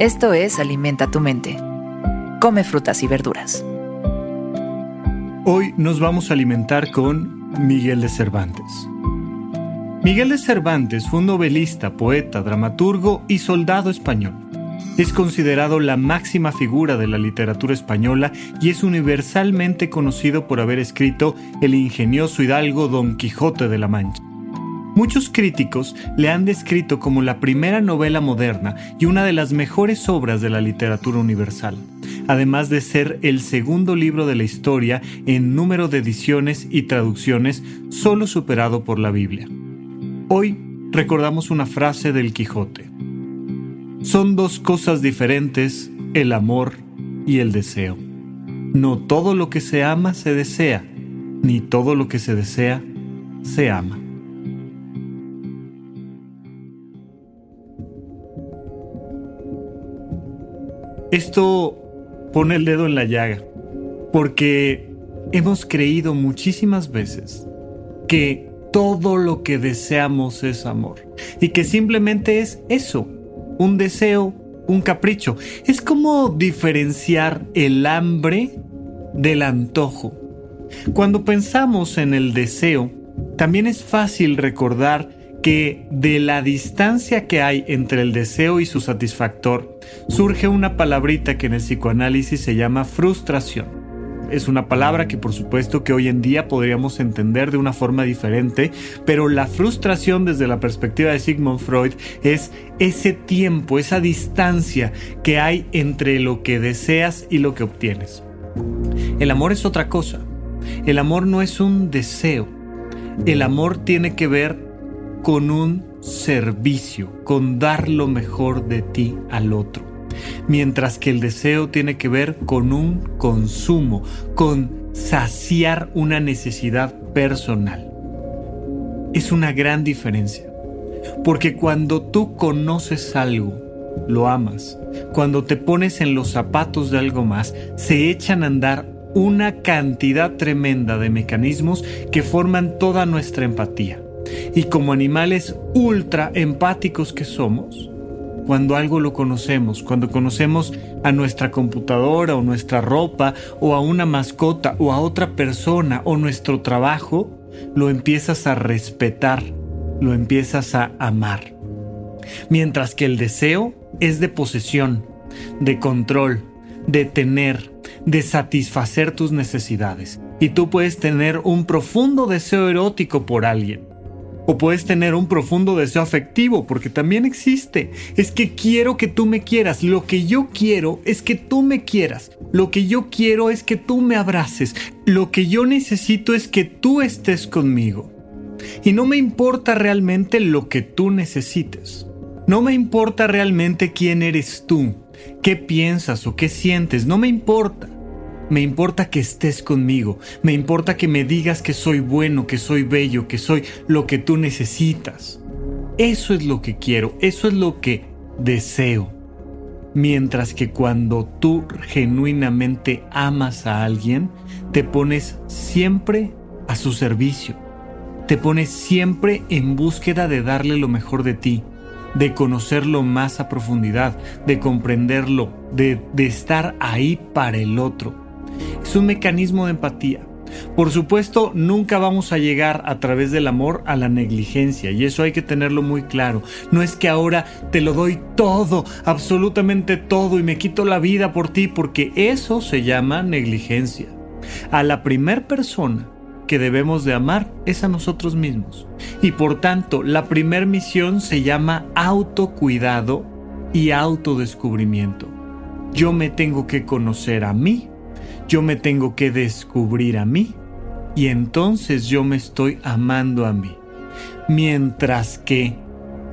Esto es Alimenta tu mente. Come frutas y verduras. Hoy nos vamos a alimentar con Miguel de Cervantes. Miguel de Cervantes fue un novelista, poeta, dramaturgo y soldado español. Es considerado la máxima figura de la literatura española y es universalmente conocido por haber escrito el ingenioso hidalgo Don Quijote de la Mancha. Muchos críticos le han descrito como la primera novela moderna y una de las mejores obras de la literatura universal, además de ser el segundo libro de la historia en número de ediciones y traducciones solo superado por la Biblia. Hoy recordamos una frase del Quijote. Son dos cosas diferentes el amor y el deseo. No todo lo que se ama se desea, ni todo lo que se desea se ama. Esto pone el dedo en la llaga, porque hemos creído muchísimas veces que todo lo que deseamos es amor y que simplemente es eso, un deseo, un capricho. Es como diferenciar el hambre del antojo. Cuando pensamos en el deseo, también es fácil recordar que de la distancia que hay entre el deseo y su satisfactor, surge una palabrita que en el psicoanálisis se llama frustración. Es una palabra que por supuesto que hoy en día podríamos entender de una forma diferente, pero la frustración desde la perspectiva de Sigmund Freud es ese tiempo, esa distancia que hay entre lo que deseas y lo que obtienes. El amor es otra cosa. El amor no es un deseo. El amor tiene que ver con un servicio, con dar lo mejor de ti al otro. Mientras que el deseo tiene que ver con un consumo, con saciar una necesidad personal. Es una gran diferencia. Porque cuando tú conoces algo, lo amas. Cuando te pones en los zapatos de algo más, se echan a andar una cantidad tremenda de mecanismos que forman toda nuestra empatía. Y como animales ultra empáticos que somos, cuando algo lo conocemos, cuando conocemos a nuestra computadora o nuestra ropa o a una mascota o a otra persona o nuestro trabajo, lo empiezas a respetar, lo empiezas a amar. Mientras que el deseo es de posesión, de control, de tener, de satisfacer tus necesidades. Y tú puedes tener un profundo deseo erótico por alguien, o puedes tener un profundo deseo afectivo, porque también existe. Es que quiero que tú me quieras. Lo que yo quiero es que tú me quieras. Lo que yo quiero es que tú me abraces. Lo que yo necesito es que tú estés conmigo. Y no me importa realmente lo que tú necesites. No me importa realmente quién eres tú, qué piensas o qué sientes. No me importa. Me importa que estés conmigo, me importa que me digas que soy bueno, que soy bello, que soy lo que tú necesitas. Eso es lo que quiero, eso es lo que deseo. Mientras que cuando tú genuinamente amas a alguien, te pones siempre a su servicio. Te pones siempre en búsqueda de darle lo mejor de ti, de conocerlo más a profundidad, de comprenderlo, de, de estar ahí para el otro es un mecanismo de empatía. Por supuesto, nunca vamos a llegar a través del amor a la negligencia y eso hay que tenerlo muy claro. No es que ahora te lo doy todo, absolutamente todo y me quito la vida por ti porque eso se llama negligencia. A la primer persona que debemos de amar es a nosotros mismos y por tanto la primer misión se llama autocuidado y autodescubrimiento. Yo me tengo que conocer a mí yo me tengo que descubrir a mí y entonces yo me estoy amando a mí. Mientras que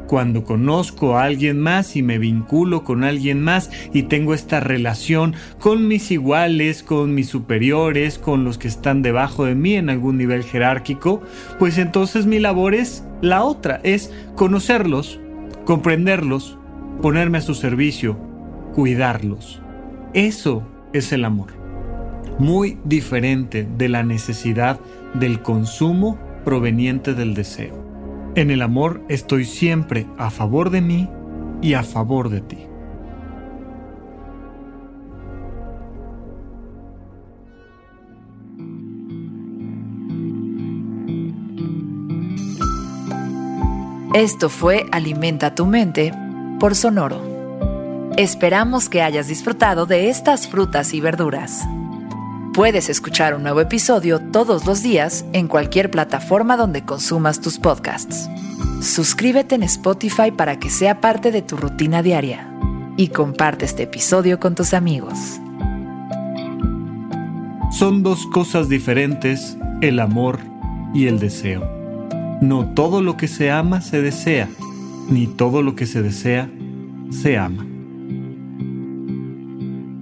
cuando conozco a alguien más y me vinculo con alguien más y tengo esta relación con mis iguales, con mis superiores, con los que están debajo de mí en algún nivel jerárquico, pues entonces mi labor es la otra, es conocerlos, comprenderlos, ponerme a su servicio, cuidarlos. Eso es el amor muy diferente de la necesidad del consumo proveniente del deseo. En el amor estoy siempre a favor de mí y a favor de ti. Esto fue Alimenta tu mente por Sonoro. Esperamos que hayas disfrutado de estas frutas y verduras. Puedes escuchar un nuevo episodio todos los días en cualquier plataforma donde consumas tus podcasts. Suscríbete en Spotify para que sea parte de tu rutina diaria y comparte este episodio con tus amigos. Son dos cosas diferentes el amor y el deseo. No todo lo que se ama se desea, ni todo lo que se desea se ama.